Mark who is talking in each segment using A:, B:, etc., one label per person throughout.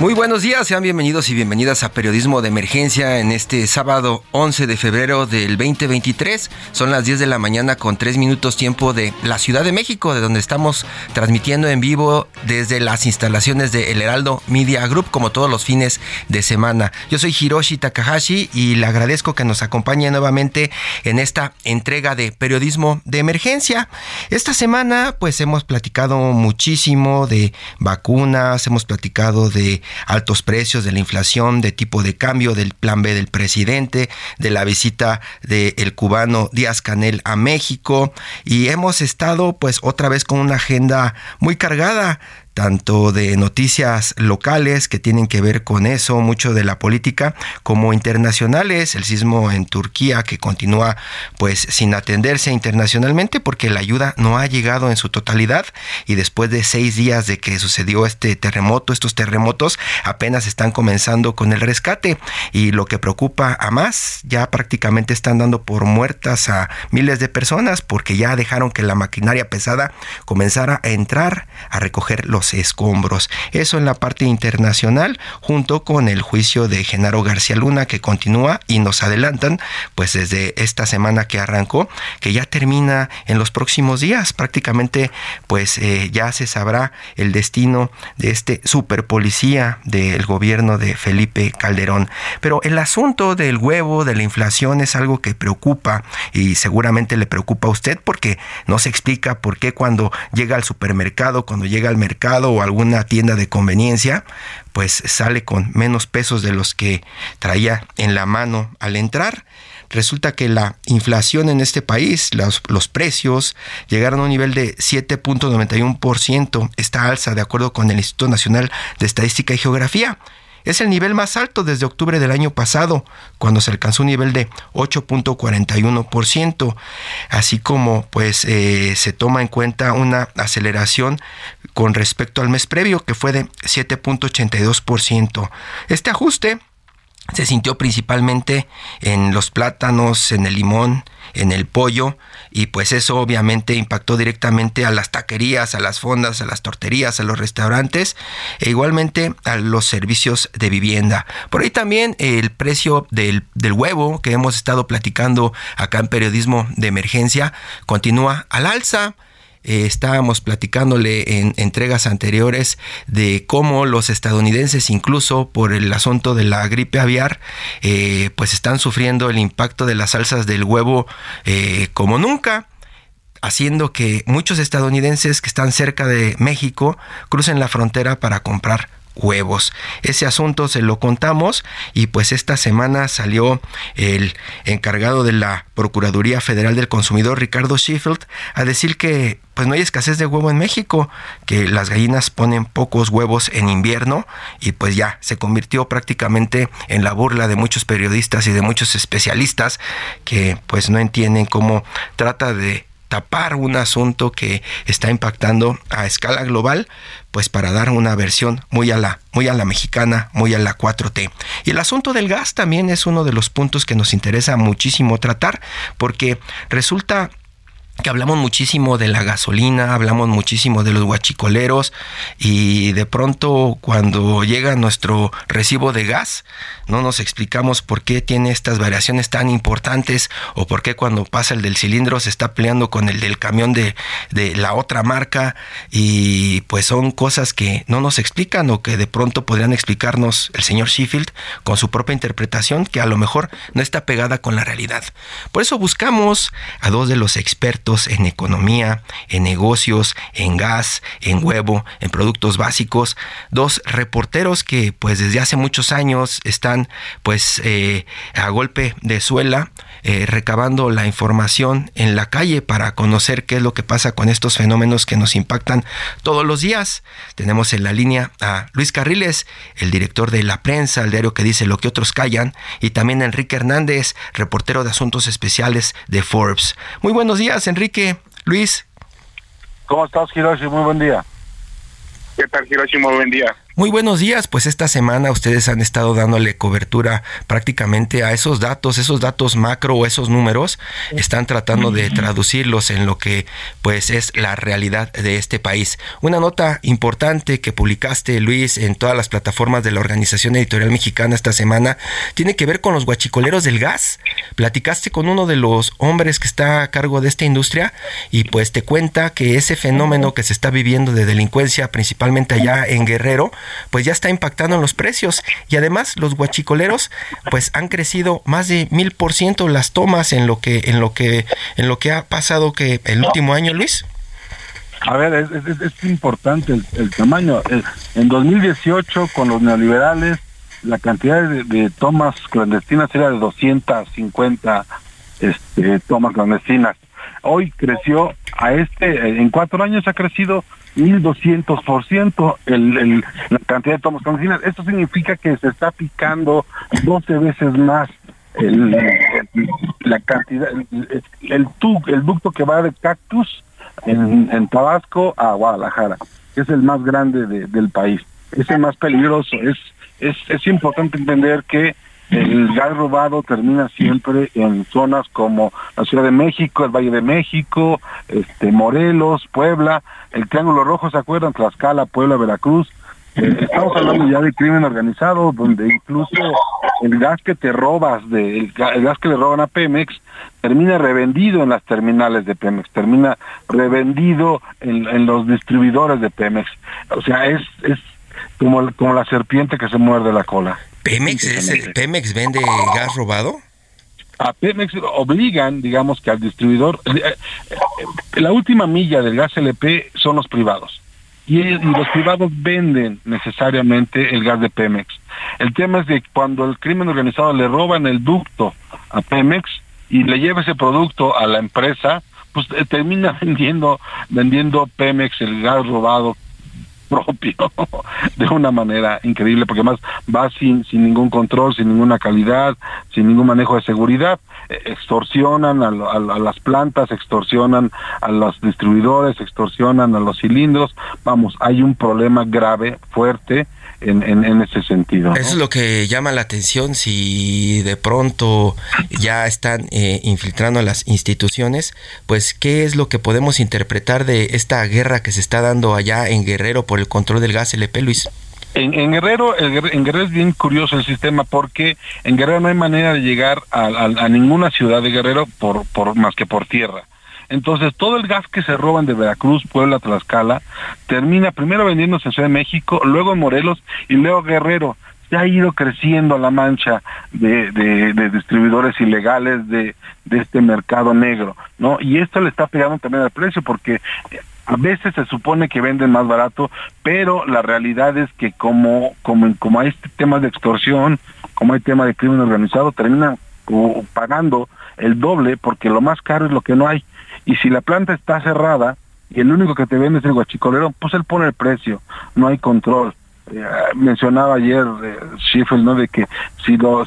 A: Muy buenos días, sean bienvenidos y bienvenidas a Periodismo de Emergencia en este sábado 11 de febrero del 2023. Son las 10 de la mañana con 3 minutos tiempo de la Ciudad de México, de donde estamos transmitiendo en vivo desde las instalaciones de El Heraldo Media Group, como todos los fines de semana. Yo soy Hiroshi Takahashi y le agradezco que nos acompañe nuevamente en esta entrega de Periodismo de Emergencia. Esta semana pues hemos platicado muchísimo de vacunas, hemos platicado de altos precios, de la inflación, de tipo de cambio, del plan B del presidente, de la visita del cubano Díaz Canel a México. Y hemos estado pues otra vez con una agenda muy cargada tanto de noticias locales que tienen que ver con eso, mucho de la política, como internacionales, el sismo en Turquía que continúa pues sin atenderse internacionalmente porque la ayuda no ha llegado en su totalidad y después de seis días de que sucedió este terremoto, estos terremotos apenas están comenzando con el rescate. Y lo que preocupa a más, ya prácticamente están dando por muertas a miles de personas porque ya dejaron que la maquinaria pesada comenzara a entrar a recoger los escombros. Eso en la parte internacional, junto con el juicio de Genaro García Luna que continúa y nos adelantan, pues desde esta semana que arrancó, que ya termina en los próximos días. Prácticamente, pues eh, ya se sabrá el destino de este super policía del gobierno de Felipe Calderón. Pero el asunto del huevo, de la inflación, es algo que preocupa y seguramente le preocupa a usted porque no se explica por qué cuando llega al supermercado, cuando llega al mercado, o alguna tienda de conveniencia, pues sale con menos pesos de los que traía en la mano al entrar. Resulta que la inflación en este país, los, precios, llegaron a un nivel de 7.91%, esta alza de acuerdo con el Instituto Nacional de Estadística y Geografía. Es el nivel más alto desde octubre del año pasado, cuando se alcanzó un nivel de 8.41%, así como pues eh, se toma en cuenta una aceleración con respecto al mes previo, que fue de 7.82%. Este ajuste se sintió principalmente en los plátanos, en el limón, en el pollo y pues eso obviamente impactó directamente a las taquerías, a las fondas, a las torterías, a los restaurantes e igualmente a los servicios de vivienda. Por ahí también el precio del, del huevo que hemos estado platicando acá en periodismo de emergencia continúa al alza. Eh, estábamos platicándole en entregas anteriores de cómo los estadounidenses, incluso por el asunto de la gripe aviar, eh, pues están sufriendo el impacto de las salsas del huevo eh, como nunca haciendo que muchos estadounidenses que están cerca de México crucen la frontera para comprar huevos. Ese asunto se lo contamos y pues esta semana salió el encargado de la Procuraduría Federal del Consumidor, Ricardo Sheffield, a decir que pues no hay escasez de huevo en México, que las gallinas ponen pocos huevos en invierno y pues ya se convirtió prácticamente en la burla de muchos periodistas y de muchos especialistas que pues no entienden cómo trata de tapar un asunto que está impactando a escala global, pues para dar una versión muy a la muy a la mexicana, muy a la 4T. Y el asunto del gas también es uno de los puntos que nos interesa muchísimo tratar porque resulta que hablamos muchísimo de la gasolina, hablamos muchísimo de los guachicoleros y de pronto cuando llega nuestro recibo de gas no nos explicamos por qué tiene estas variaciones tan importantes o por qué cuando pasa el del cilindro se está peleando con el del camión de, de la otra marca y pues son cosas que no nos explican o que de pronto podrían explicarnos el señor Sheffield con su propia interpretación que a lo mejor no está pegada con la realidad. Por eso buscamos a dos de los expertos en economía, en negocios, en gas, en huevo, en productos básicos, dos reporteros que pues desde hace muchos años están pues eh, a golpe de suela eh, recabando la información en la calle para conocer qué es lo que pasa con estos fenómenos que nos impactan todos los días. Tenemos en la línea a Luis Carriles, el director de La Prensa, el diario que dice lo que otros callan, y también Enrique Hernández, reportero de asuntos especiales de Forbes. Muy buenos días, Enrique. Luis.
B: ¿Cómo estás, Hiroshi? Muy buen día.
C: ¿Qué tal, Hiroshi? Muy buen día.
A: Muy buenos días, pues esta semana ustedes han estado dándole cobertura prácticamente a esos datos, esos datos macro o esos números, están tratando de traducirlos en lo que pues es la realidad de este país. Una nota importante que publicaste Luis en todas las plataformas de la Organización Editorial Mexicana esta semana tiene que ver con los guachicoleros del gas. Platicaste con uno de los hombres que está a cargo de esta industria y pues te cuenta que ese fenómeno que se está viviendo de delincuencia principalmente allá en Guerrero pues ya está impactando en los precios. Y además los guachicoleros pues han crecido más de mil por ciento las tomas en lo que, en lo que, en lo que ha pasado que el último año, Luis.
B: A ver, es, importante el, tamaño. En 2018, con los neoliberales, la cantidad de, tomas clandestinas era de 250 este, tomas clandestinas. Hoy creció a este, en cuatro años ha crecido 1.200% el, el, la cantidad de tomas clandestinas. Esto significa que se está picando 12 veces más el, la cantidad, el, el, el ducto que va de Cactus en, en Tabasco a Guadalajara, es el más grande del país. Es el más peligroso. Es, es, es importante entender que el gas robado termina siempre en zonas como la Ciudad de México, el Valle de México, este Morelos, Puebla, el Triángulo Rojo, ¿se acuerdan? Tlaxcala, Puebla, Veracruz. Eh, estamos hablando ya de crimen organizado, donde incluso el gas que te robas, de, el, gas que le roban a Pemex, termina revendido en las terminales de Pemex, termina revendido en, en los distribuidores de Pemex. O sea, es, es como, como la serpiente que se muerde la cola.
A: ¿Pemex, ¿Pemex vende gas robado?
B: A Pemex obligan, digamos, que al distribuidor... Eh, eh, la última milla del gas LP son los privados. Y, los privados venden necesariamente el gas de Pemex. El tema es de cuando el crimen organizado le roban el ducto a Pemex y le lleva ese producto a la empresa, pues eh, termina vendiendo vendiendo Pemex el gas robado propio de una manera increíble porque además va sin, sin ningún control, sin ninguna calidad, sin ningún manejo de seguridad, extorsionan a, a, las plantas, extorsionan a los distribuidores, extorsionan a los cilindros, vamos, hay un problema grave, fuerte, en, en, ese sentido.
A: Eso es lo que llama la atención si de pronto ya están eh, infiltrando a las instituciones, pues qué es lo que podemos interpretar de esta guerra que se está dando allá en Guerrero por el control del gas LP, Luis.
B: En, Guerrero, en Guerrero es bien curioso el sistema porque en Guerrero no hay manera de llegar a, a ninguna ciudad de Guerrero por, por más que por tierra. Entonces, todo el gas que se roban de Veracruz, Puebla, Tlaxcala, termina primero vendiéndose en Ciudad de México, luego en Morelos y luego Guerrero. Se ha ido creciendo la mancha de, de, distribuidores ilegales de, de este mercado negro, ¿no? Y esto le está pegando también al precio porque a veces se supone que venden más barato, pero la realidad es que como, como, como hay este tema de extorsión, como hay tema de crimen organizado, terminan pagando el doble porque lo más caro es lo que no hay. Y si la planta está cerrada y el único que te vende es el guachicolero, pues él pone el precio, no hay control. Eh, mencionaba ayer eh, ¿no? De que si, lo,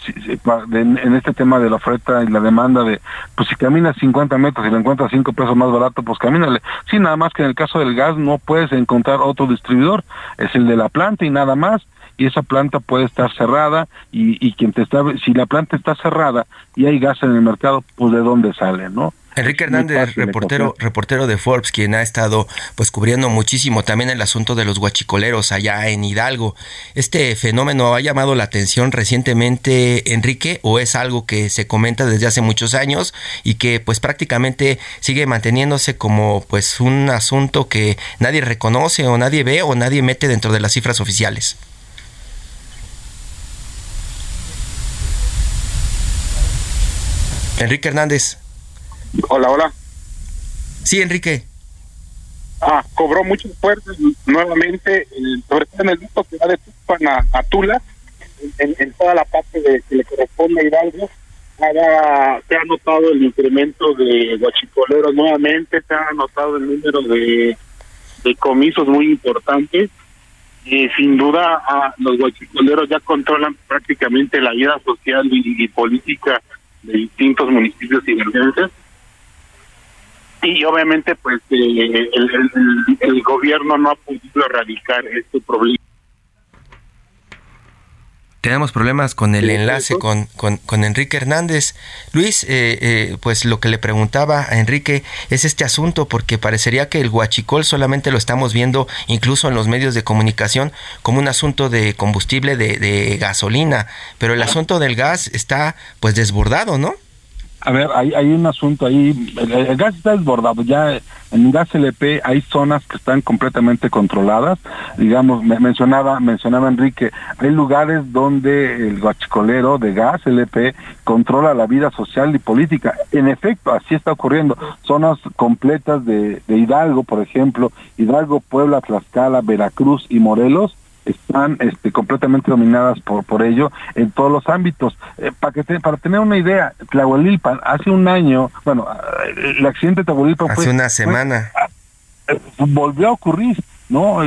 B: en este tema de la oferta y la demanda de, pues si caminas 50 metros y lo encuentras 5 pesos más barato, pues camínale. Sí, nada más que en el caso del gas no puedes encontrar otro distribuidor, es el de la planta y nada más y esa planta puede estar cerrada y, y quien te está si la planta está cerrada y hay gas en el mercado pues de dónde sale no
A: Enrique Hernández, reportero, reportero de Forbes, quien ha estado pues cubriendo muchísimo también el asunto de los guachicoleros allá en Hidalgo. ¿Este fenómeno ha llamado la atención recientemente, Enrique, o es algo que se comenta desde hace muchos años y que pues prácticamente sigue manteniéndose como pues un asunto que nadie reconoce o nadie ve o nadie mete dentro de las cifras oficiales? Enrique Hernández.
C: Hola, hola.
A: Sí, Enrique.
C: Ah, cobró mucho fuerza nuevamente, sobre todo en el grupo que va de Tupan a, Tula, en, toda la parte de, que le corresponde a Hidalgo, se ha notado el incremento de guachicoleros nuevamente, se ha notado el número de, de comisos muy importantes. y sin duda, ah, los guachicoleros ya controlan prácticamente la vida social y, política de distintos municipios y hidralenses y obviamente pues eh, el, gobierno no ha podido erradicar este problema.
A: Tenemos problemas con el enlace con, con, Enrique Hernández. Luis, eh, eh, pues lo que le preguntaba a Enrique es este asunto, porque parecería que el huachicol solamente lo estamos viendo, incluso en los medios de comunicación, como un asunto de combustible de, de gasolina, pero el asunto del gas está pues desbordado, ¿no?
B: A ver, hay, hay un asunto ahí, el, gas está desbordado, ya en gas LP hay zonas que están completamente controladas, digamos, me, mencionaba, mencionaba Enrique, hay lugares donde el guachicolero de gas LP controla la vida social y política, en efecto, así está ocurriendo, zonas completas de, de Hidalgo, por ejemplo, Hidalgo, Puebla, Tlaxcala, Veracruz y Morelos, están este, completamente dominadas por por ello en todos los ámbitos. Eh, para que para tener una idea, Tlahuelilpan hace un año, bueno, el accidente de Tlahuelilpan
A: hace una semana
B: eh, volvió a ocurrir, ¿no?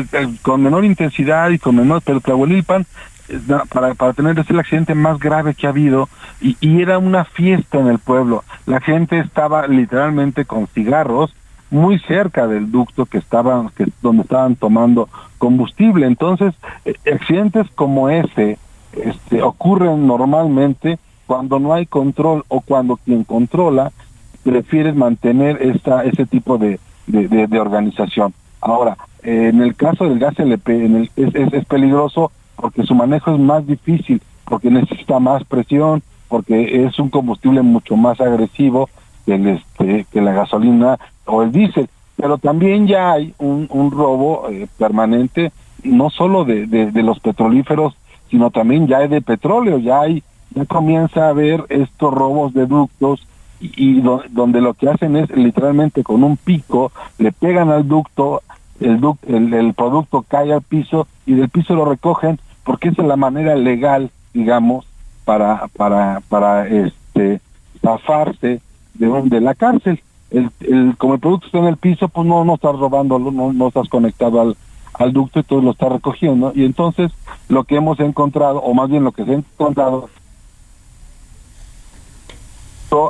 B: Con menor intensidad y con menor, pero Tlahuelilpan eh, para, para tener ese el accidente más grave que ha habido y, y era una fiesta en el pueblo. La gente estaba literalmente con cigarros muy cerca del ducto que estaban que donde estaban tomando combustible. Entonces eh, accidentes como ese este, ocurren normalmente cuando no hay control o cuando quien controla prefiere mantener esta ese tipo de, de, organización. Ahora en el caso del gas LP en el, es, es peligroso porque su manejo es más difícil porque necesita más presión porque es un combustible mucho más agresivo que, el, este, que la gasolina o el diésel, pero también ya hay un, un robo eh, permanente, no solo de, de, los petrolíferos, sino también ya hay de petróleo, ya hay, ya comienza a haber estos robos de ductos y, donde lo que hacen es literalmente con un pico, le pegan al ducto, el, el, el producto cae al piso y del piso lo recogen porque esa es la manera legal, digamos, para, para, para este, zafarse de, de la cárcel el, el, como el producto está en el piso, pues no, no estás robando, no, no estás conectado al, ducto y todo lo estás recogiendo. Y entonces lo que hemos encontrado, o más bien lo que se ha encontrado,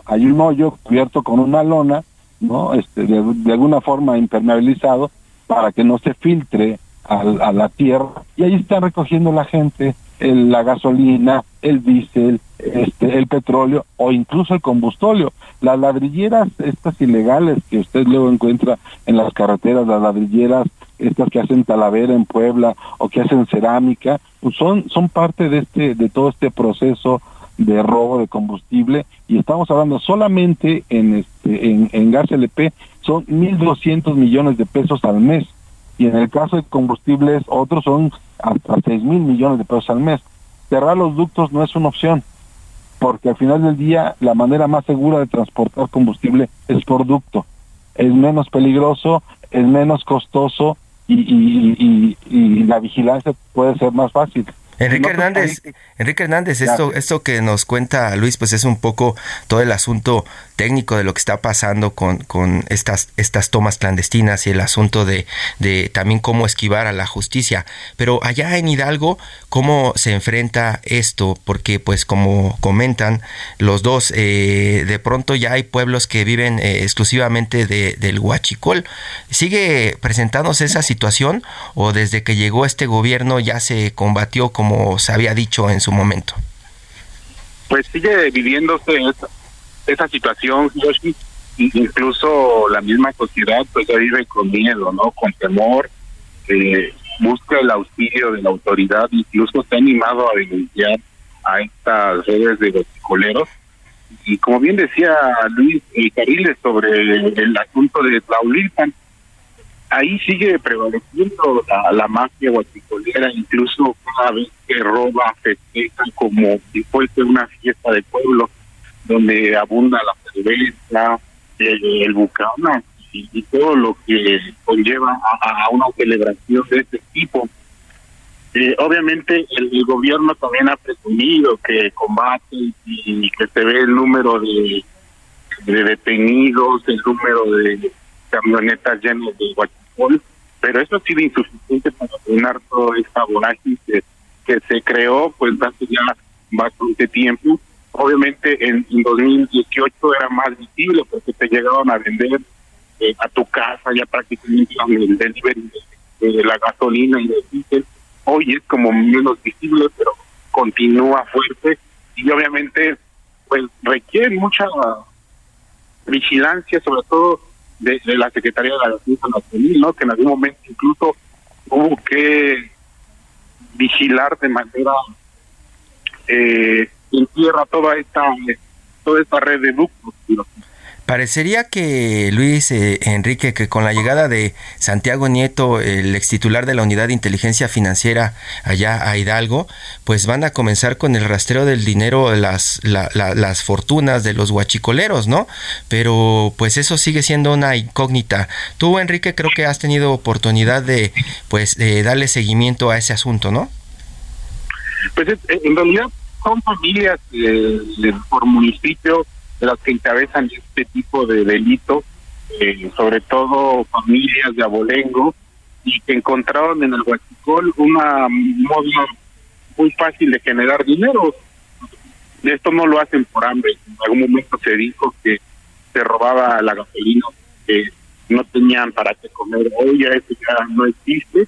B: hay un hoyo cubierto con una lona, ¿no? Este, de, alguna forma impermeabilizado para que no se filtre a, a la tierra. Y ahí está recogiendo la gente el, la gasolina, el diésel, este, el petróleo o incluso el combustóleo. Las ladrilleras, estas ilegales que usted luego encuentra en las carreteras, las ladrilleras, estas que hacen talavera en Puebla o que hacen cerámica, pues son, son parte de este, de todo este proceso de robo de combustible y estamos hablando solamente en este en, en gas LP son 1.200 millones de pesos al mes y en el caso de combustibles otros son hasta 6 mil millones de pesos al mes. Cerrar los ductos no es una opción, porque al final del día la manera más segura de transportar combustible es por ducto. Es menos peligroso, es menos costoso y, la vigilancia puede ser más fácil.
A: Enrique Hernández, Enrique Hernández, esto, esto que nos cuenta Luis, pues es un poco todo el asunto técnico de lo que está pasando con, con estas, estas tomas clandestinas y el asunto de, de también cómo esquivar a la justicia. Pero allá en Hidalgo, ¿cómo se enfrenta esto? Porque pues como comentan los dos, eh, de pronto ya hay pueblos que viven eh, exclusivamente de, del huachicol. ¿Sigue presentándose esa situación o desde que llegó este gobierno ya se combatió con como se había dicho en su momento?
C: Pues sigue viviéndose esa, situación, Yoshi. incluso la misma sociedad pues ya vive con miedo, ¿no? Con temor, eh, busca el auxilio de la autoridad, incluso ha animado a denunciar a estas redes de los coleros. Y como bien decía Luis el Cariles sobre el, asunto de Tlaulilpan, ahí sigue prevaleciendo la, mafia guachicolera, incluso cada vez que roba, festeja como si fuese una fiesta de pueblo, donde abunda la cerveza, el, el bucana y, todo lo que conlleva a, una celebración de este tipo. Eh, obviamente el, gobierno también ha presumido que combate y, que se ve el número de, de detenidos, el número de camionetas llenas de guachipol, pero eso ha sido insuficiente para frenar toda esta vorágine que, que se creó pues hace ya bastante tiempo Obviamente en, 2018 era más visible porque te llegaban a vender eh, a tu casa ya prácticamente el delivery de, la gasolina y del diésel. Hoy es como menos visible, pero continúa fuerte y obviamente pues requiere mucha vigilancia, sobre todo de, la Secretaría de la Defensa Nacional, ¿no? que en algún momento incluso hubo que vigilar de manera eh, entierra toda esta, toda esta red de ductos.
A: Parecería que Luis eh, Enrique, que con la llegada de Santiago Nieto, el ex titular de la Unidad de Inteligencia Financiera allá a Hidalgo, pues van a comenzar con el rastreo del dinero, las, las fortunas de los guachicoleros, ¿no? Pero pues eso sigue siendo una incógnita. Tú, Enrique, creo que has tenido oportunidad de pues de darle seguimiento a ese asunto, ¿no?
C: Pues en realidad son familias por municipio de las que encabezan este tipo de delitos, eh, sobre todo familias de abolengo, y que encontraron en el Huachicol una moda muy fácil de generar dinero. Esto no lo hacen por hambre. En algún momento se dijo que se robaba la gasolina, que no tenían para qué comer. Hoy ya eso ya no existe.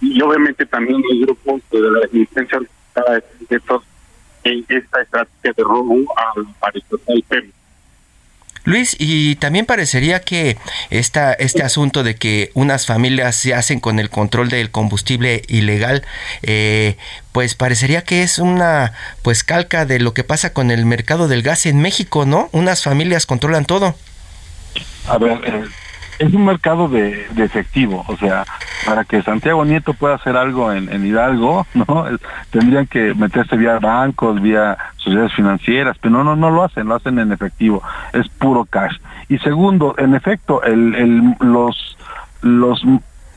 C: Y obviamente también hay grupos de la existencia de estos esta estrategia de robo al
A: Luis, y también parecería que esta, este asunto de que unas familias se hacen con el control del combustible ilegal, eh, pues parecería que es una pues calca de lo que pasa con el mercado del gas en México, ¿no? Unas familias controlan todo.
B: A ver, eh, es un mercado de, efectivo, o sea, para que Santiago Nieto pueda hacer algo en, Hidalgo, ¿no? tendrían que meterse vía bancos, vía sociedades financieras, pero no, no, no lo hacen, lo hacen en efectivo, es puro cash. Y segundo, en efecto, el, el, los, los,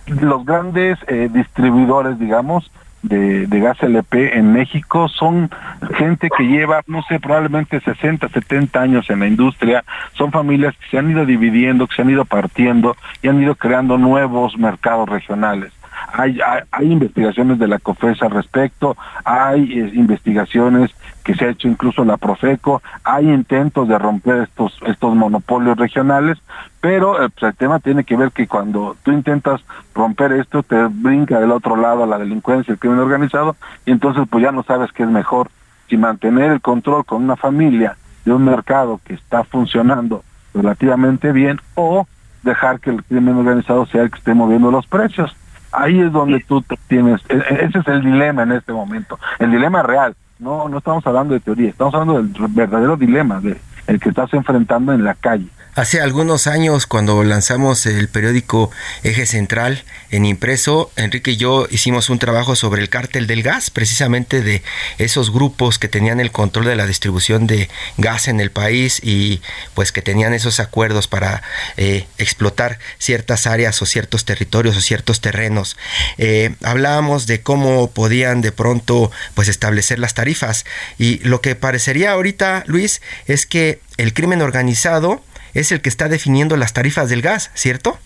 B: los grandes eh, distribuidores, digamos, de, gas LP en México son gente que lleva, no sé, probablemente 60, 70 años en la industria, son familias que se han ido dividiendo, que se han ido partiendo y han ido creando nuevos mercados regionales. Hay, hay, investigaciones de la COFES al respecto, hay eh, investigaciones que se ha hecho incluso la Profeco, hay intentos de romper estos, estos monopolios regionales, pero eh, pues, el tema tiene que ver que cuando tú intentas romper esto, te brinca del otro lado la delincuencia, el crimen organizado, y entonces pues ya no sabes qué es mejor, si mantener el control con una familia de un mercado que está funcionando relativamente bien o dejar que el crimen organizado sea el que esté moviendo los precios. Ahí es donde tú tienes, e, e, ese es el dilema en este momento, el dilema real. No, no estamos hablando de teoría, estamos hablando del verdadero dilema, de el que estás enfrentando en la calle.
A: Hace algunos años, cuando lanzamos el periódico Eje Central en impreso, Enrique y yo hicimos un trabajo sobre el cártel del gas, precisamente de esos grupos que tenían el control de la distribución de gas en el país y pues que tenían esos acuerdos para eh, explotar ciertas áreas o ciertos territorios o ciertos terrenos. Eh, hablábamos de cómo podían de pronto pues establecer las tarifas y lo que parecería ahorita, Luis, es que el crimen organizado es el que está definiendo las tarifas del gas, ¿cierto?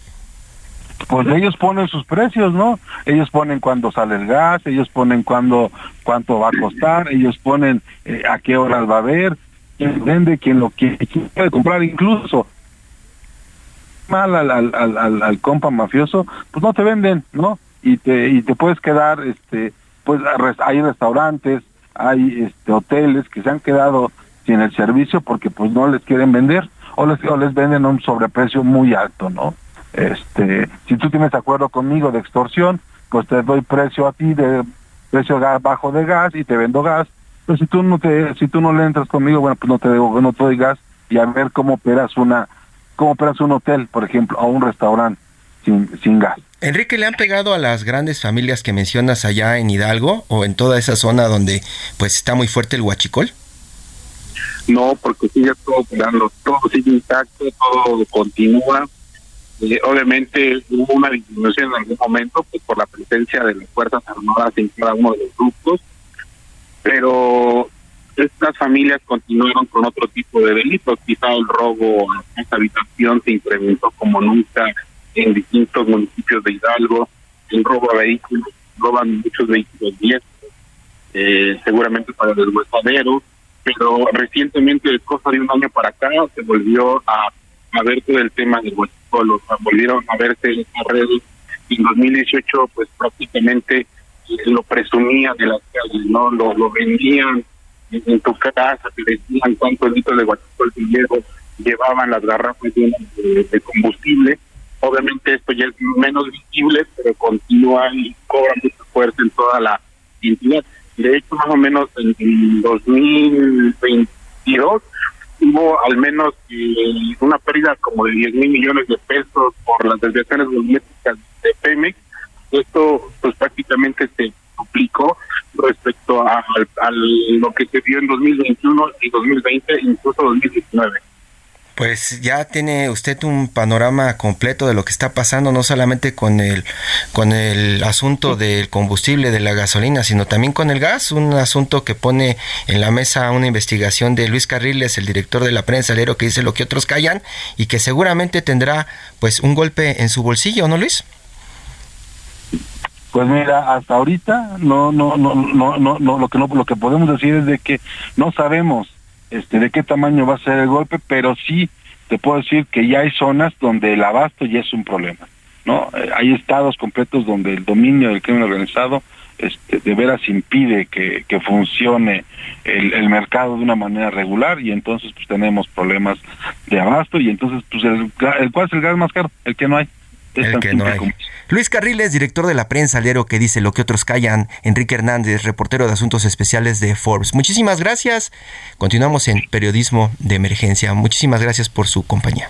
B: Pues ellos ponen sus precios, ¿no? Ellos ponen cuándo sale el gas, ellos ponen cuándo, cuánto va a costar, ellos ponen eh, a qué horas va a haber, quién vende, quién lo quiere, quién puede comprar, incluso mal al, al, compa mafioso, pues no te venden, ¿no? Y te, y te puedes quedar, este, pues hay restaurantes, hay este, hoteles que se han quedado sin el servicio porque pues no les quieren vender o les, o les venden a un sobreprecio muy alto, ¿no? Este, si tú tienes acuerdo conmigo de extorsión, pues te doy precio a ti de precio bajo de gas y te vendo gas. Pero si tú no te, si tú no le entras conmigo, bueno, pues no te no te doy gas y a ver cómo operas una, cómo operas un hotel, por ejemplo, o un restaurante sin, sin gas.
A: Enrique, ¿le han pegado a las grandes familias que mencionas allá en Hidalgo o en toda esa zona donde pues está muy fuerte el huachicol?
C: No, porque sigue todo operando, todo sigue intacto, todo continúa. Eh, obviamente hubo una disminución en algún momento pues, por la presencia de las Fuerzas Armadas en cada uno de los grupos, pero estas familias continuaron con otro tipo de delitos. Quizá el robo a esta habitación se incrementó como nunca en distintos municipios de Hidalgo, el robo a vehículos, roban muchos vehículos viejos, eh, seguramente para el deshuesadero, pero recientemente, cosa de un año para acá, se volvió a, a ver todo el tema del huesucolo, volvieron a verse las redes. En 2018, pues prácticamente eh, lo presumían de las calles, ¿no? Lo, lo vendían en, tu casa, te decían cuántos litros de guachicol llevaban las garrafas de combustible Obviamente esto ya es menos visible, pero continúa y cobra mucha fuerza en toda la entidad. De hecho, más o menos en, 2022 hubo al menos eh, una pérdida como de 10 mil millones de pesos por las desviaciones volumétricas de Pemex. Esto pues prácticamente se duplicó respecto a, a, lo que se vio en 2021 y 2020, incluso 2019.
A: Pues ya tiene usted un panorama completo de lo que está pasando, no solamente con el, con el asunto del combustible, de la gasolina, sino también con el gas, un asunto que pone en la mesa una investigación de Luis Carriles, el director de la prensa, Lero, que dice lo que otros callan y que seguramente tendrá pues un golpe en su bolsillo, ¿no Luis?
B: Pues mira, hasta ahorita no, no, no, no, no, no, lo que no, lo que podemos decir es de que no sabemos este, de qué tamaño va a ser el golpe, pero sí te puedo decir que ya hay zonas donde el abasto ya es un problema, ¿no? Eh, hay estados completos donde el dominio del crimen organizado este, de veras impide que, funcione el, el, mercado de una manera regular y entonces pues tenemos problemas de abasto y entonces pues el, el cuál es el gas más caro, el que no hay.
A: El que no hay. Luis Carriles, director de la prensa Lero, que dice lo que otros callan. Enrique Hernández, reportero de Asuntos Especiales de Forbes. Muchísimas gracias. Continuamos en Periodismo de Emergencia. Muchísimas gracias por su compañía.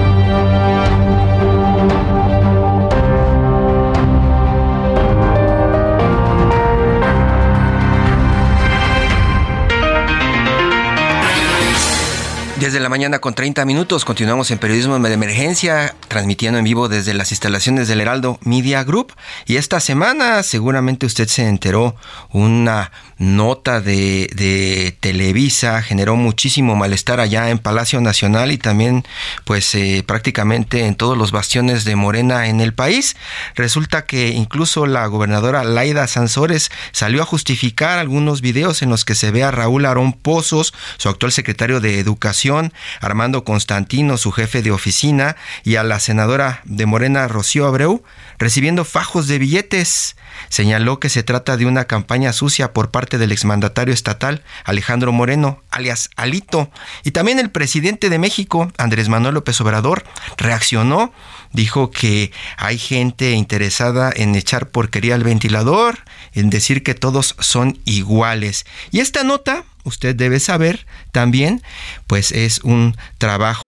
A: Desde la mañana con 30 minutos continuamos en Periodismo de Emergencia, transmitiendo en vivo desde las instalaciones del Heraldo Media Group. Y esta semana seguramente usted se enteró una nota de, de Televisa, generó muchísimo malestar allá en Palacio Nacional y también pues eh, prácticamente en todos los bastiones de Morena en el país. Resulta que incluso la gobernadora Laida Sansores salió a justificar algunos videos en los que se ve a Raúl Arón Pozos, su actual secretario de Educación, Armando Constantino, su jefe de oficina, y a la senadora de Morena, Rocío Abreu, recibiendo fajos de billetes. Señaló que se trata de una campaña sucia por parte del exmandatario estatal Alejandro Moreno, alias Alito. Y también el presidente de México, Andrés Manuel López Obrador, reaccionó, dijo que hay gente interesada en echar porquería al ventilador, en decir que todos son iguales. Y esta nota usted debe saber también, pues es un trabajo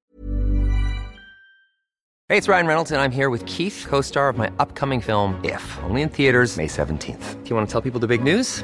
D: Hey, it's Ryan Reynolds, and I'm here with Keith, co star of my upcoming film, If, only in theaters, May 17th. Do you want to tell people the big news?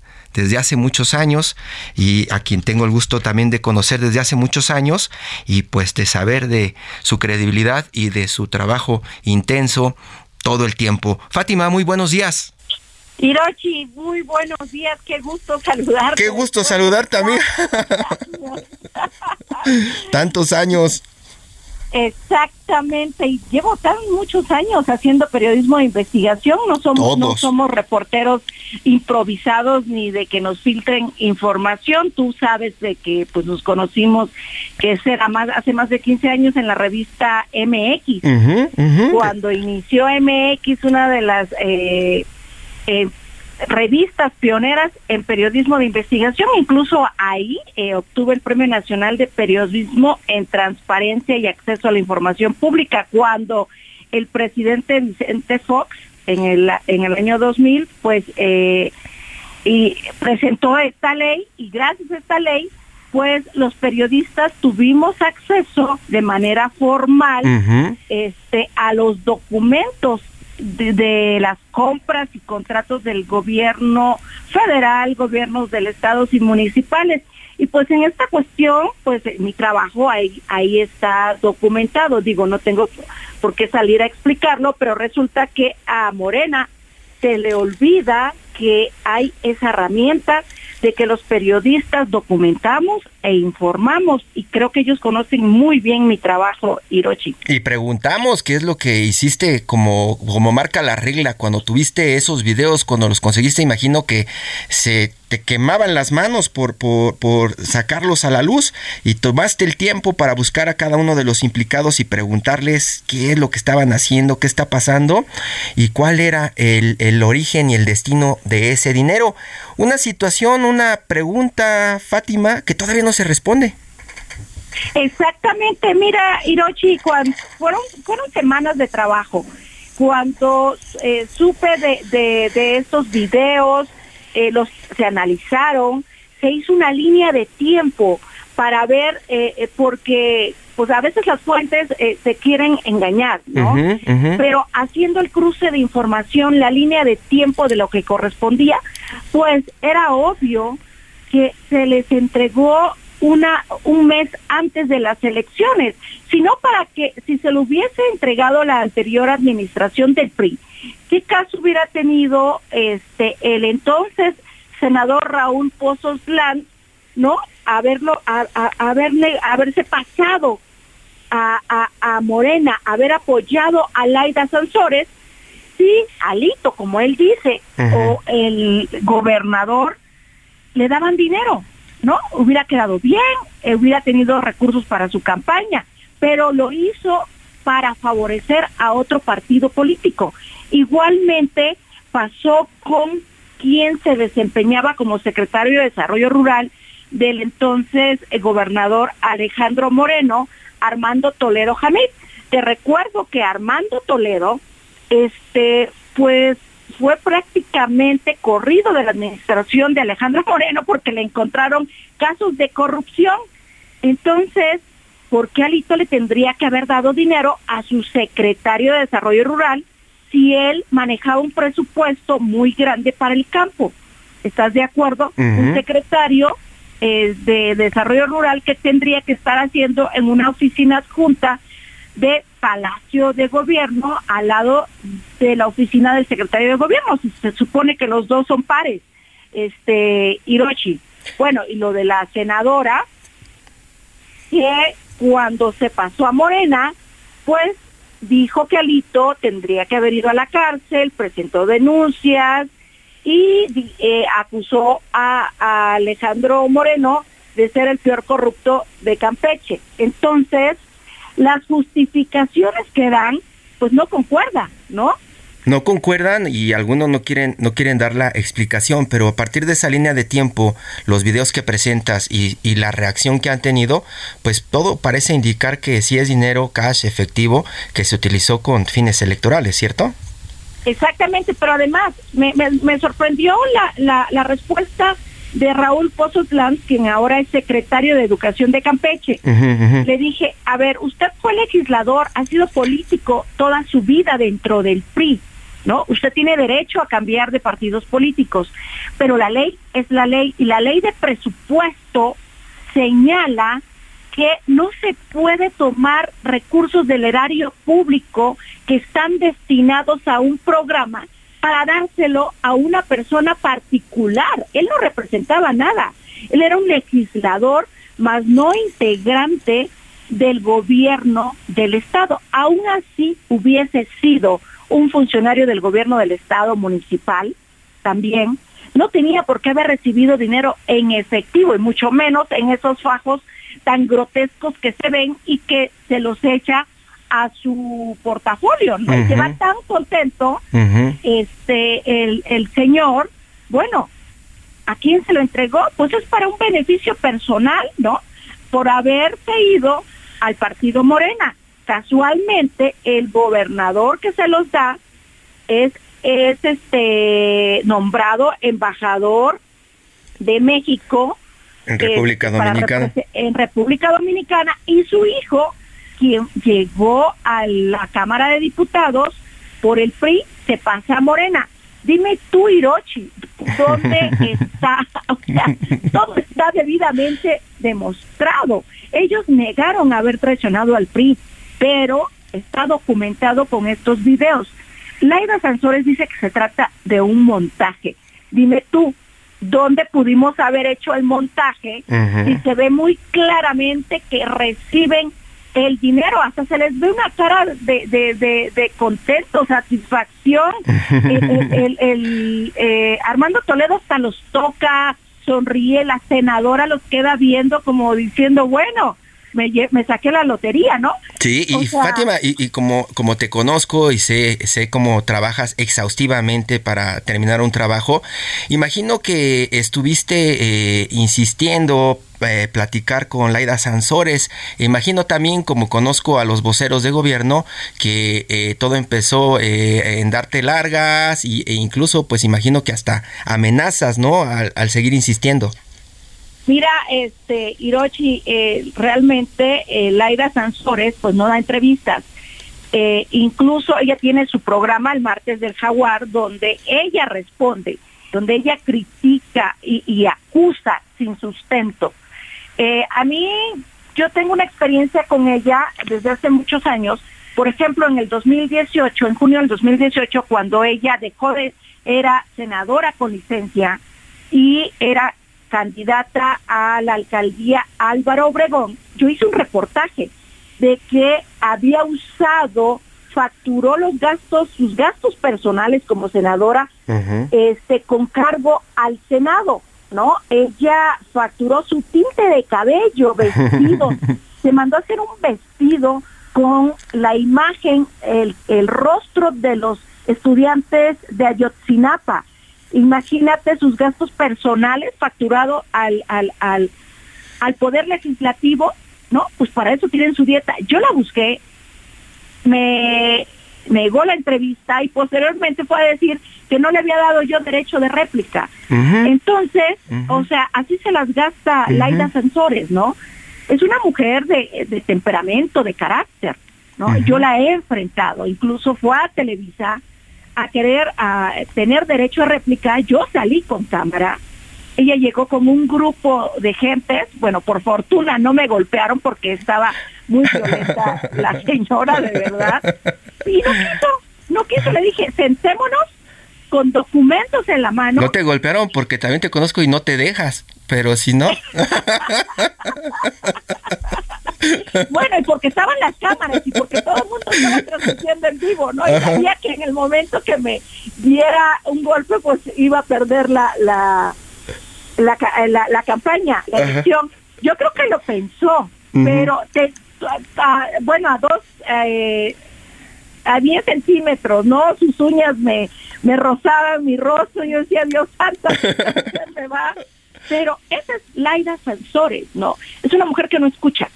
A: desde hace muchos años y a quien tengo el gusto también de conocer desde hace muchos años y pues de saber de su credibilidad y de su trabajo intenso todo el tiempo. Fátima, muy buenos días.
E: Hirochi, muy buenos días, qué gusto saludarte.
A: Qué gusto saludarte, amiga. Tantos años.
E: Exactamente, y llevo tan muchos años haciendo periodismo de investigación, no somos, no somos reporteros improvisados ni de que nos filtren información, tú sabes de que pues nos conocimos que será más hace más de 15 años en la revista MX, cuando inició MX, una de las eh, eh, revistas pioneras en periodismo de investigación. Incluso ahí eh, obtuve el Premio Nacional de Periodismo en Transparencia y Acceso a la Información Pública cuando el presidente Vicente Fox en el, en el año 2000 pues eh, y presentó esta ley y gracias a esta ley pues los periodistas tuvimos acceso de manera formal este a los documentos de, las compras y contratos del gobierno federal, gobiernos del estado y municipales. Y pues en esta cuestión, pues mi trabajo ahí, ahí está documentado. Digo, no tengo por qué salir a explicarlo, pero resulta que a Morena se le olvida que hay esa herramienta de que los periodistas documentamos e informamos y creo que ellos conocen muy bien mi trabajo, Hirochi.
A: Y preguntamos qué es lo que hiciste como, como marca la regla cuando tuviste esos videos, cuando los conseguiste, imagino que se te quemaban las manos por, por, por, sacarlos a la luz y tomaste el tiempo para buscar a cada uno de los implicados y preguntarles qué es lo que estaban haciendo, qué está pasando y cuál era el, el origen y el destino de ese dinero. Una situación, una pregunta, Fátima, que todavía no se responde.
E: Exactamente, mira, Hirochi, cuando fueron, fueron semanas de trabajo. Cuando eh, supe de, de, de estos videos, eh, los se analizaron, se hizo una línea de tiempo para ver, eh, eh, porque pues a veces las fuentes se quieren engañar, ¿no? Pero haciendo el cruce de información, la línea de tiempo de lo que correspondía, pues era obvio que se les entregó una un mes antes de las elecciones, sino para que si se lo hubiese entregado la anterior administración del PRI, ¿qué caso hubiera tenido este el entonces senador Raúl Pozos Blanc, no? Haberlo, a, haberle, haberse pasado a, a, Morena, haber apoyado a Laida Sansores, si Alito, como él dice, o el gobernador le daban dinero, ¿no? Hubiera quedado bien, hubiera tenido recursos para su campaña, pero lo hizo para favorecer a otro partido político. Igualmente pasó con quien se desempeñaba como secretario de Desarrollo Rural del entonces eh, gobernador Alejandro Moreno, Armando Toledo Jamid. Te recuerdo que Armando Toledo, este, pues fue prácticamente corrido de la administración de Alejandro Moreno porque le encontraron casos de corrupción. Entonces, ¿por qué Alito le tendría que haber dado dinero a su secretario de Desarrollo Rural si él manejaba un presupuesto muy grande para el campo? ¿Estás de acuerdo? Un secretario eh, de Desarrollo Rural que tendría que estar haciendo en una oficina adjunta de Palacio de Gobierno al lado de la oficina del secretario de Gobierno. Se supone que los dos son pares, este Hiroshi. Bueno, y lo de la senadora, que cuando se pasó a Morena, pues dijo que Alito tendría que haber ido a la cárcel, presentó denuncias y eh, acusó a Alejandro Moreno de ser el peor corrupto de Campeche. Entonces, las justificaciones que dan, pues no concuerdan, ¿no?
A: No concuerdan y algunos no quieren no quieren dar la explicación, pero a partir de esa línea de tiempo, los videos que presentas y, y, la reacción que han tenido, pues todo parece indicar que sí es dinero cash efectivo que se utilizó con fines electorales, ¿cierto?
E: Exactamente, pero además me, me, me sorprendió la, la, la, respuesta de Raúl Pozos Lanz, quien ahora es secretario de Educación de Campeche. Uh -huh. Le dije, a ver, usted fue legislador, ha sido político toda su vida dentro del PRI. ¿No? Usted tiene derecho a cambiar de partidos políticos, pero la ley es la ley y la ley de presupuesto señala que no se puede tomar recursos del erario público que están destinados a un programa para dárselo a una persona particular. Él no representaba nada. Él era un legislador, más no integrante del gobierno del Estado. Aún así hubiese sido un funcionario del gobierno del estado municipal también no tenía por qué haber recibido dinero en efectivo y mucho menos en esos fajos tan grotescos que se ven y que se los echa a su portafolio, ¿no? Uh -huh. Se va tan contento uh -huh. este el, el señor, bueno, ¿a quién se lo entregó? Pues es para un beneficio personal, ¿no? Por haberse ido al partido Morena casualmente el gobernador que se los da es es este nombrado embajador de México
A: en República eh, Dominicana.
E: en República Dominicana y su hijo quien llegó a la Cámara de Diputados por el PRI se pasa a Morena. Dime tú Hirochi dónde está o sea todo está debidamente demostrado. Ellos negaron haber traicionado al PRI pero está documentado con estos videos. Laida Sansores dice que se trata de un montaje. Dime tú, ¿dónde pudimos haber hecho el montaje? Uh -huh. Y se ve muy claramente que reciben el dinero, hasta se les ve una cara de, de, de, de contento, satisfacción. el, el, el, el eh, Armando Toledo hasta los toca, sonríe, la senadora los queda viendo como diciendo, bueno, me, me, saqué la lotería, ¿no?
A: Sí, y o sea, Fátima, y, y, como, como te conozco y sé, sé cómo trabajas exhaustivamente para terminar un trabajo, imagino que estuviste eh, insistiendo eh, platicar con Laida Sansores. Imagino también, como conozco a los voceros de gobierno, que eh, todo empezó eh, en darte largas y, e incluso, pues imagino que hasta amenazas, ¿no? Al, al seguir insistiendo.
E: Mira, este, Hirochi, eh, realmente eh, Laida Sansores pues no da entrevistas. Eh, incluso ella tiene su programa el martes del jaguar donde ella responde, donde ella critica y, acusa sin sustento. Eh, a mí, yo tengo una experiencia con ella desde hace muchos años. Por ejemplo, en el 2018, en junio del 2018, cuando ella dejó de, era senadora con licencia y era candidata a la alcaldía Álvaro Obregón, yo hice un reportaje de que había usado, facturó los gastos, sus gastos personales como senadora, uh -huh. este, con cargo al Senado, ¿no? Ella facturó su tinte de cabello, vestido, se mandó a hacer un vestido con la imagen, el, el rostro de los estudiantes de Ayotzinapa imagínate sus gastos personales facturados al, al, al, al Poder Legislativo, ¿no? Pues para eso tienen su dieta. Yo la busqué, me, llegó la entrevista y posteriormente fue a decir que no le había dado yo derecho de réplica. Uh -huh. Entonces, uh -huh. o sea, así se las gasta uh -huh. Laida Sensores, ¿no? Es una mujer de, de temperamento, de carácter, ¿no? Yo la he enfrentado, incluso fue a Televisa a querer a tener derecho a réplica, yo salí con cámara. Ella llegó con un grupo de gentes, bueno, por fortuna no me golpearon porque estaba muy violenta la señora, de verdad. Y no quiso, no quiso, le dije, sentémonos con documentos en la mano.
A: No te golpearon porque también te conozco y no te dejas, pero si no...
E: bueno, y porque estaban las cámaras y porque todo el mundo estaba transmitiendo en vivo, ¿no? Y sabía que en el momento que me diera un golpe, pues iba a perder la la la, la, la campaña, la elección. Yo creo que lo pensó, uh -huh. pero te, bueno, a dos, eh, a 10 centímetros, ¿no? Sus uñas me, me rozaban mi rostro, yo decía, Dios santo, me va. Pero esa es Laida Sansores, ¿no? Es una mujer que no escucha,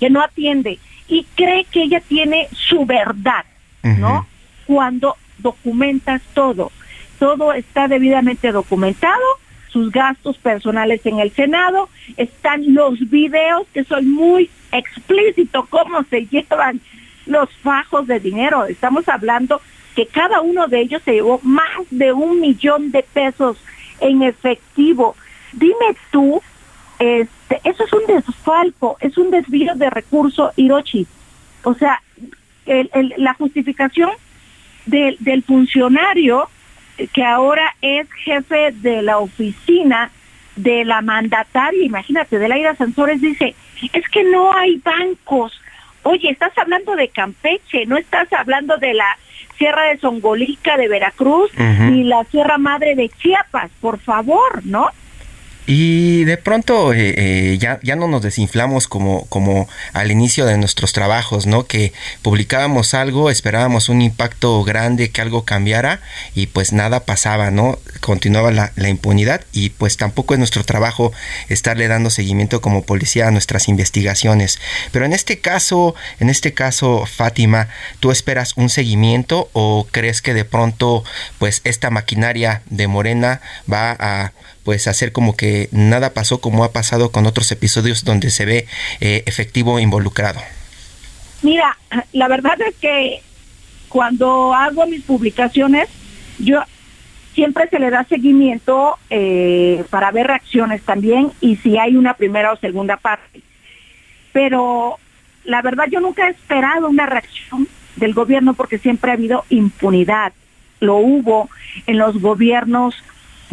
E: que no atiende y cree que ella tiene su verdad, ¿no? Cuando documentas todo, todo está debidamente documentado, sus gastos personales en el Senado, están los videos que son muy explícitos, cómo se llevan los fajos de dinero. Estamos hablando que cada uno de ellos se llevó más de un millón de pesos en efectivo. Dime tú, este, eso es un desfalco, es un desvío de recursos, Hirochi. O sea, la justificación del, del funcionario que ahora es jefe de la oficina de la mandataria, imagínate, de Laida Sansores, dice, es que no hay bancos. Oye, estás hablando de Campeche, no estás hablando de la Sierra de Songolica de Veracruz ni la Sierra Madre de Chiapas, por favor, ¿no?
A: Y de pronto eh, eh, ya, ya no nos desinflamos como, como al inicio de nuestros trabajos, ¿no? Que publicábamos algo, esperábamos un impacto grande, que algo cambiara y pues nada pasaba, ¿no? Continuaba la, la impunidad y pues tampoco es nuestro trabajo estarle dando seguimiento como policía a nuestras investigaciones. Pero en este caso, en este caso, Fátima, ¿tú esperas un seguimiento o crees que de pronto pues esta maquinaria de Morena va a pues hacer como que nada pasó como ha pasado con otros episodios donde se ve eh, efectivo involucrado?
E: Mira, la verdad es que cuando hago mis publicaciones, yo siempre se le da seguimiento eh, para ver reacciones también y si hay una primera o segunda parte. Pero la verdad yo nunca he esperado una reacción del gobierno porque siempre ha habido impunidad. Lo hubo en los gobiernos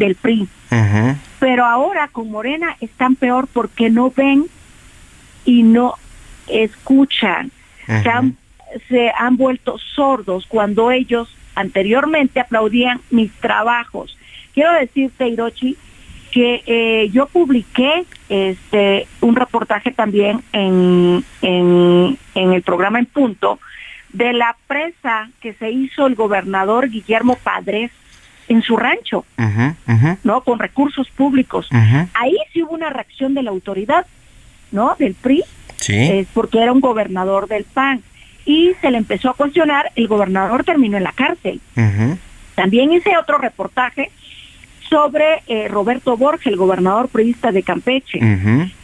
E: del PRI. Pero ahora con Morena están peor porque no ven y no escuchan. se, han, se han vuelto sordos cuando ellos anteriormente aplaudían mis trabajos. Quiero decirte, Hirochi, que eh, yo publiqué este un reportaje también en, en, en el programa En Punto de la presa que se hizo el gobernador Guillermo Padres en su rancho, ¿no? Con recursos públicos. Ahí sí hubo una reacción de la autoridad, ¿no? Del PRI, sí. porque era un gobernador del PAN. Y se le empezó a cuestionar, el gobernador terminó en la cárcel. También hice otro reportaje sobre eh, Roberto Borges, el gobernador priista de Campeche,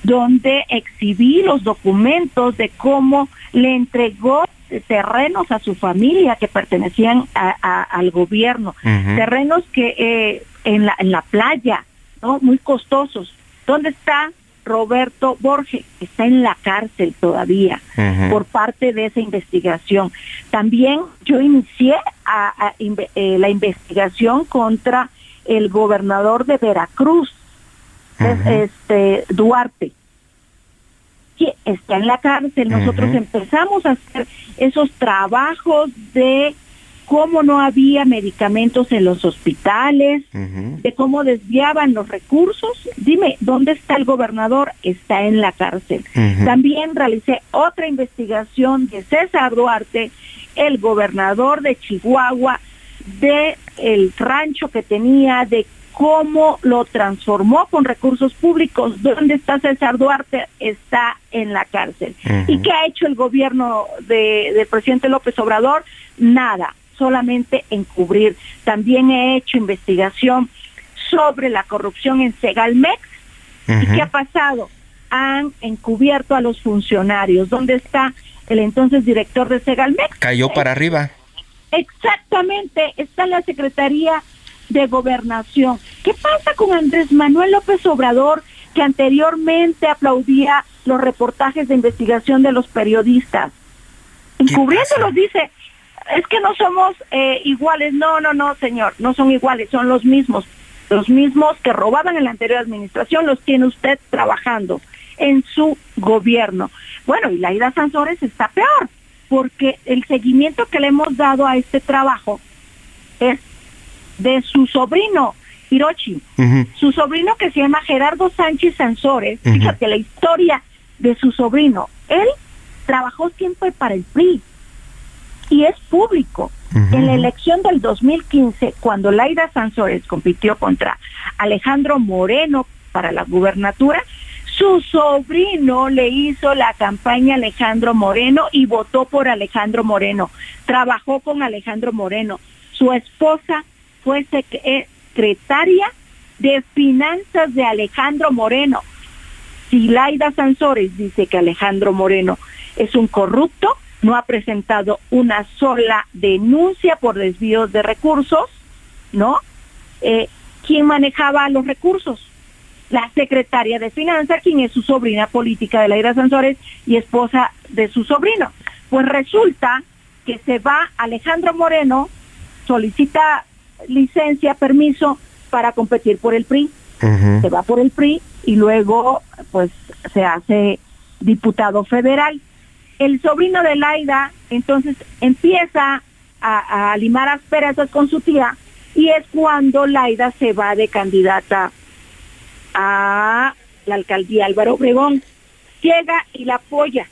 E: donde exhibí los documentos de cómo le entregó terrenos a su familia que pertenecían al gobierno, terrenos que eh, en, la, en la playa, ¿no? Muy costosos. ¿Dónde está Roberto Borges? Está en la cárcel todavía por parte de esa investigación. También yo inicié a, eh, la investigación contra el gobernador de Veracruz, este Duarte que está en la cárcel. Nosotros empezamos a hacer esos trabajos de cómo no había medicamentos en los hospitales, de cómo desviaban los recursos. Dime, ¿dónde está el gobernador? Está en la cárcel. También realicé otra investigación de César Duarte, el gobernador de Chihuahua, de el rancho que tenía, de cómo lo transformó con recursos públicos. ¿Dónde está César Duarte? Está en la cárcel. ¿Y qué ha hecho el gobierno de, del presidente López Obrador? Nada, solamente encubrir. También he hecho investigación sobre la corrupción en Segalmex. ¿Y qué ha pasado? Han encubierto a los funcionarios. ¿Dónde está el entonces director de Segalmex?
A: Cayó para arriba.
E: Exactamente, está en la Secretaría de gobernación. ¿Qué pasa con Andrés Manuel López Obrador, que anteriormente aplaudía los reportajes de investigación de los periodistas? Encubriéndolos dice, es que no somos eh, iguales. No, no, no, señor, no son iguales, son los mismos. Los mismos que robaban en la anterior administración los tiene usted trabajando en su gobierno. Bueno, y la Ida Sansores está peor, porque el seguimiento que le hemos dado a este trabajo es de su sobrino, Hirochi, su sobrino que se llama Gerardo Sánchez Sansores, fíjate la historia de su sobrino, él trabajó siempre para el PRI y es público. En la elección del 2015, cuando Laida Sansores compitió contra Alejandro Moreno para la gubernatura, su sobrino le hizo la campaña a Alejandro Moreno y votó por Alejandro Moreno. Trabajó con Alejandro Moreno. Su esposa fue secretaria de finanzas de Alejandro Moreno. Si Laida Sansores dice que Alejandro Moreno es un corrupto, no ha presentado una sola denuncia por desvíos de recursos, ¿no? Eh, ¿Quién manejaba los recursos? La secretaria de Finanzas, quien es su sobrina política de Laida Sansores y esposa de su sobrino. Pues resulta que se va Alejandro Moreno, solicita licencia, permiso para competir por el PRI. Se va por el PRI y luego pues se hace diputado federal. El sobrino de Laida entonces empieza a, a limar asperezas con su tía y es cuando Laida se va de candidata a la alcaldía Álvaro Obregón. Llega y la apoya.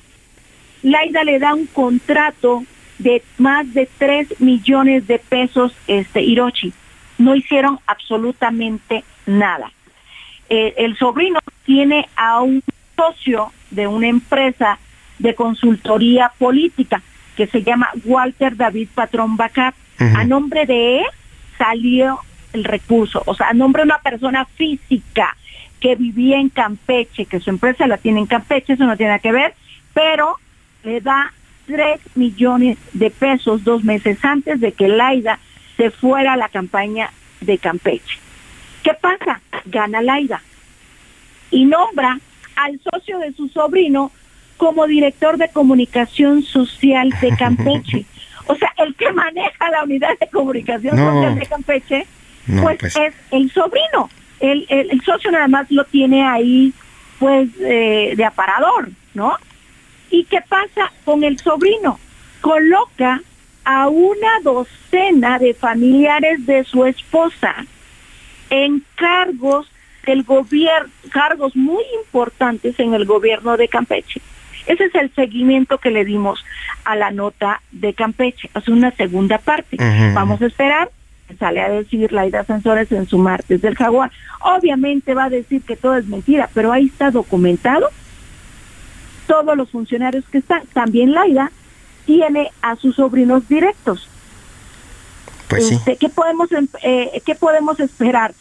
E: Laida le da un contrato de más de 3 millones de pesos este Hirochi. No hicieron absolutamente nada. Eh, el sobrino tiene a un socio de una empresa de consultoría política que se llama Walter David Patrón Bacar. A nombre de él salió el recurso, o sea, a nombre de una persona física que vivía en Campeche, que su empresa la tiene en Campeche, eso no tiene nada que ver, pero le da 3 millones de pesos dos meses antes de que Laida se fuera a la campaña de Campeche. ¿Qué pasa? Gana Laida y nombra al socio de su sobrino como director de comunicación social de Campeche. O sea, el que maneja la unidad de comunicación social de Campeche, pues, pues, es el sobrino. El, el, socio nada más lo tiene ahí, pues, eh, de aparador, ¿no? ¿Y qué pasa con el sobrino? Coloca a una docena de familiares de su esposa en cargos del gobierno, cargos muy importantes en el gobierno de Campeche. Ese es el seguimiento que le dimos a la nota de Campeche. Es una segunda parte. Vamos a esperar. Sale a decir Laida Sansores en su martes del jaguar. Obviamente va a decir que todo es mentira, pero ahí está documentado todos los funcionarios que están. También Laida tiene a sus sobrinos directos.
A: Pues sí.
E: Este, ¿qué, podemos, em, eh, ¿Qué podemos esperar?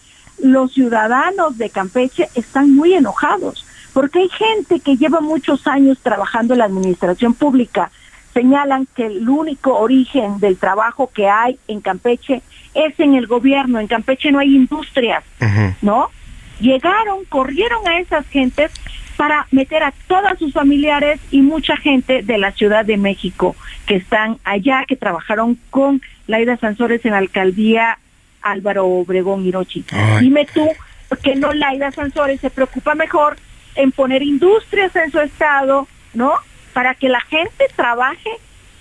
E: Los ciudadanos de Campeche están muy enojados porque hay gente que lleva muchos años trabajando en la administración pública. Señalan que el único origen del trabajo que hay en Campeche es en el gobierno. En Campeche no hay industrias, ¿no? Llegaron, corrieron a esas gentes para meter a todas sus familiares y mucha gente de la Ciudad de México que están allá, que trabajaron con Laida Sansores en la alcaldía Álvaro Obregón Hirochi. Dime tú, ¿por qué no Laida Sansores se preocupa mejor en poner industrias en su estado, ¿no? Para que la gente trabaje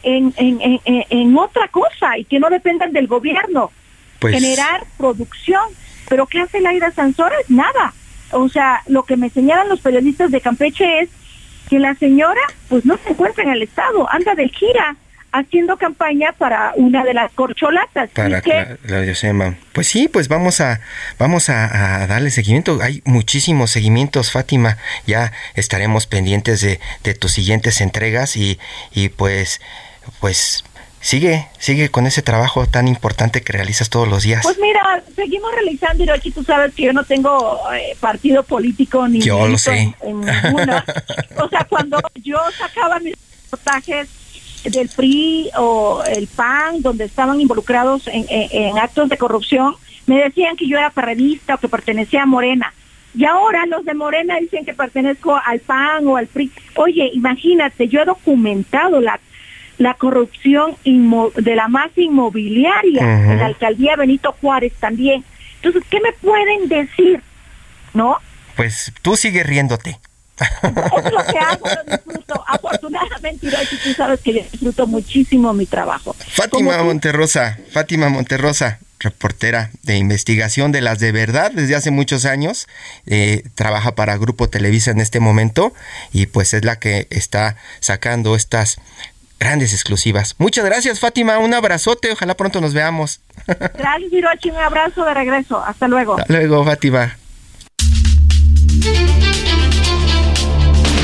E: en, en, en, otra cosa y que no dependan del gobierno. Pues... Generar producción. Pero ¿qué hace Laida Sansores? Nada o sea, lo que me señalan los periodistas de Campeche es que la señora pues no se encuentra en el estado, anda de gira haciendo campaña para una de las corcholatas.
A: Para que, Pues sí, pues vamos a vamos a, darle seguimiento. Hay muchísimos seguimientos, Fátima. Ya estaremos pendientes de, de tus siguientes entregas y, y pues pues sigue, sigue con ese trabajo tan importante que realizas todos los días.
E: Pues mira, seguimos realizando, Hirochi, tú sabes que yo no tengo eh, partido político ni
A: yo lo sé.
E: En, ninguna. o sea, cuando yo sacaba mis reportajes del PRI o el PAN, donde estaban involucrados en, en, actos de corrupción, me decían que yo era periodista o que pertenecía a Morena. Y ahora los de Morena dicen que pertenezco al PAN o al PRI. Oye, imagínate, yo he documentado la la corrupción de la masa inmobiliaria en la alcaldía Benito Juárez también. Entonces, ¿qué me pueden decir? ¿No?
A: Pues tú sigues riéndote.
E: Es lo que hago, lo disfruto. Afortunadamente, tú sabes que disfruto muchísimo mi trabajo.
A: Fátima Monterrosa, Fátima Monterrosa, reportera de investigación de las de verdad desde hace muchos años. Eh, trabaja para Grupo Televisa en este momento y pues es la que está sacando estas grandes exclusivas. Muchas gracias, Fátima. Un abrazote. Ojalá pronto nos veamos.
F: Gracias, Hirochi. Un abrazo de regreso. Hasta luego.
A: Hasta luego, Fátima.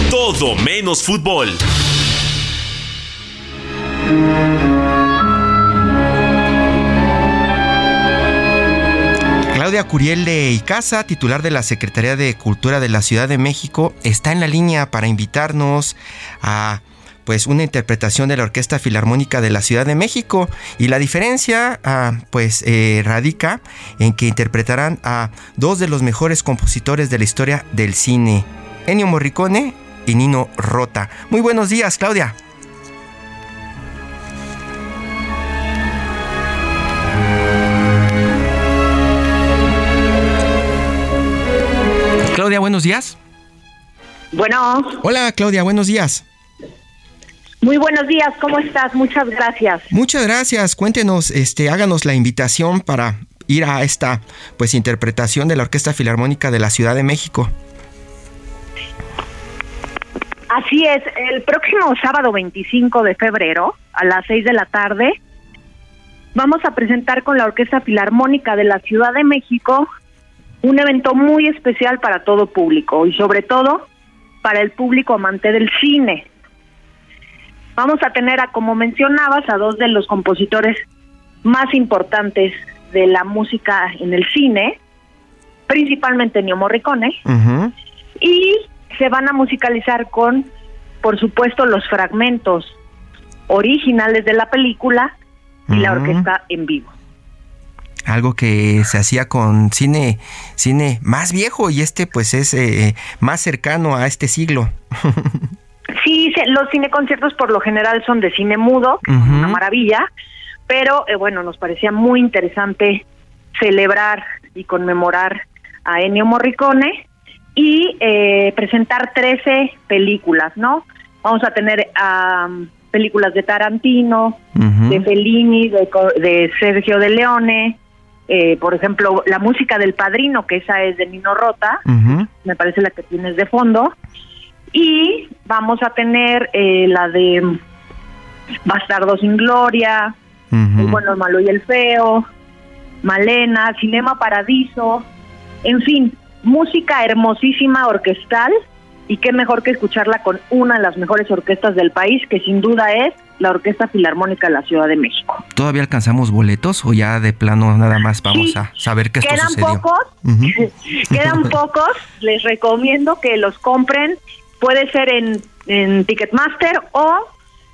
G: Todo menos fútbol.
A: Claudia Curiel de Icaza, titular de la Secretaría de Cultura de la Ciudad de México, está en la línea para invitarnos a pues una interpretación de la Orquesta Filarmónica de la Ciudad de México y la diferencia ah, pues eh, radica en que interpretarán a dos de los mejores compositores de la historia del cine, Ennio Morricone y Nino Rota. Muy buenos días, Claudia. Claudia, buenos días.
F: Bueno.
A: Hola, Claudia, buenos días.
F: Muy buenos días, ¿cómo estás? Muchas gracias.
A: Muchas gracias. Cuéntenos, este, háganos la invitación para ir a esta pues interpretación de la Orquesta Filarmónica de la Ciudad de México.
F: Así es, el próximo sábado 25 de febrero a las 6 de la tarde vamos a presentar con la Orquesta Filarmónica de la Ciudad de México un evento muy especial para todo público y sobre todo para el público amante del cine. Vamos a tener, a, como mencionabas, a dos de los compositores más importantes de la música en el cine, principalmente Nio Morricone, y se van a musicalizar con, por supuesto, los fragmentos originales de la película y la orquesta en vivo.
A: Algo que se hacía con cine cine más viejo y este pues es eh, más cercano a este siglo.
F: sí, los cineconciertos por lo general son de cine mudo, una maravilla, pero eh, bueno, nos parecía muy interesante celebrar y conmemorar a Ennio Morricone y eh, presentar 13 películas, ¿no? Vamos a tener películas de Tarantino, de Fellini, de, de Sergio de Leone, eh, por ejemplo, la música del padrino, que esa es de Nino Rota, me parece la que tienes de fondo, y vamos a tener eh, la de Bastardo sin Gloria, El bueno, el malo y el feo, Malena, Cinema Paradiso, en fin, música hermosísima orquestal. Y qué mejor que escucharla con una de las mejores orquestas del país, que sin duda es la Orquesta Filarmónica de la Ciudad de México.
A: ¿Todavía alcanzamos boletos o ya de plano nada más vamos a saber qué esto
F: quedan
A: sucedió?
F: Pocos, quedan pocos, les recomiendo que los compren, puede ser en, en Ticketmaster o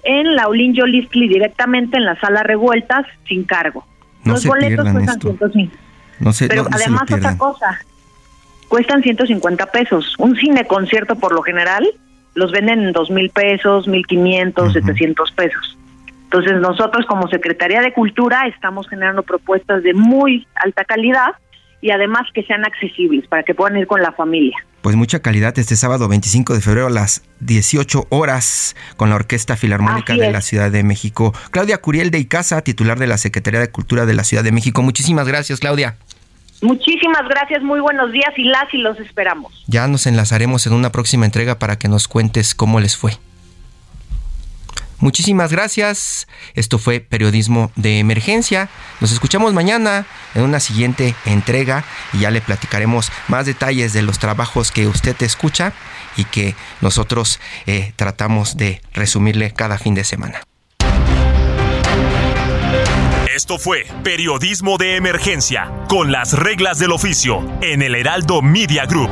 F: en la Olinjo Listly directamente en la sala revueltas sin cargo. los boletos cuestan 105. No sé, Pero además otra cosa, cuestan 150 pesos. Un cine concierto por lo general los venden en dos mil pesos, mil quinientos, setecientos pesos. Entonces nosotros como Secretaría de Cultura estamos generando propuestas de muy alta calidad y además que sean accesibles para que puedan ir con la familia.
A: Pues mucha calidad este sábado 25 de febrero a las 18 horas con la Orquesta Filarmónica de la Ciudad de México. Claudia Curiel de Icaza, titular de la Secretaría de Cultura de la Ciudad de México. Muchísimas gracias, Claudia.
F: Muchísimas gracias, muy buenos días y las y los esperamos.
A: Ya nos enlazaremos en una próxima entrega para que nos cuentes cómo les fue. Muchísimas gracias. Esto fue Periodismo de Emergencia. Nos escuchamos mañana en una siguiente entrega y ya le platicaremos más detalles de los trabajos que usted escucha y que nosotros eh, tratamos de resumirle cada fin de semana.
G: Esto fue Periodismo de Emergencia, con las reglas del oficio, en el Heraldo Media Group.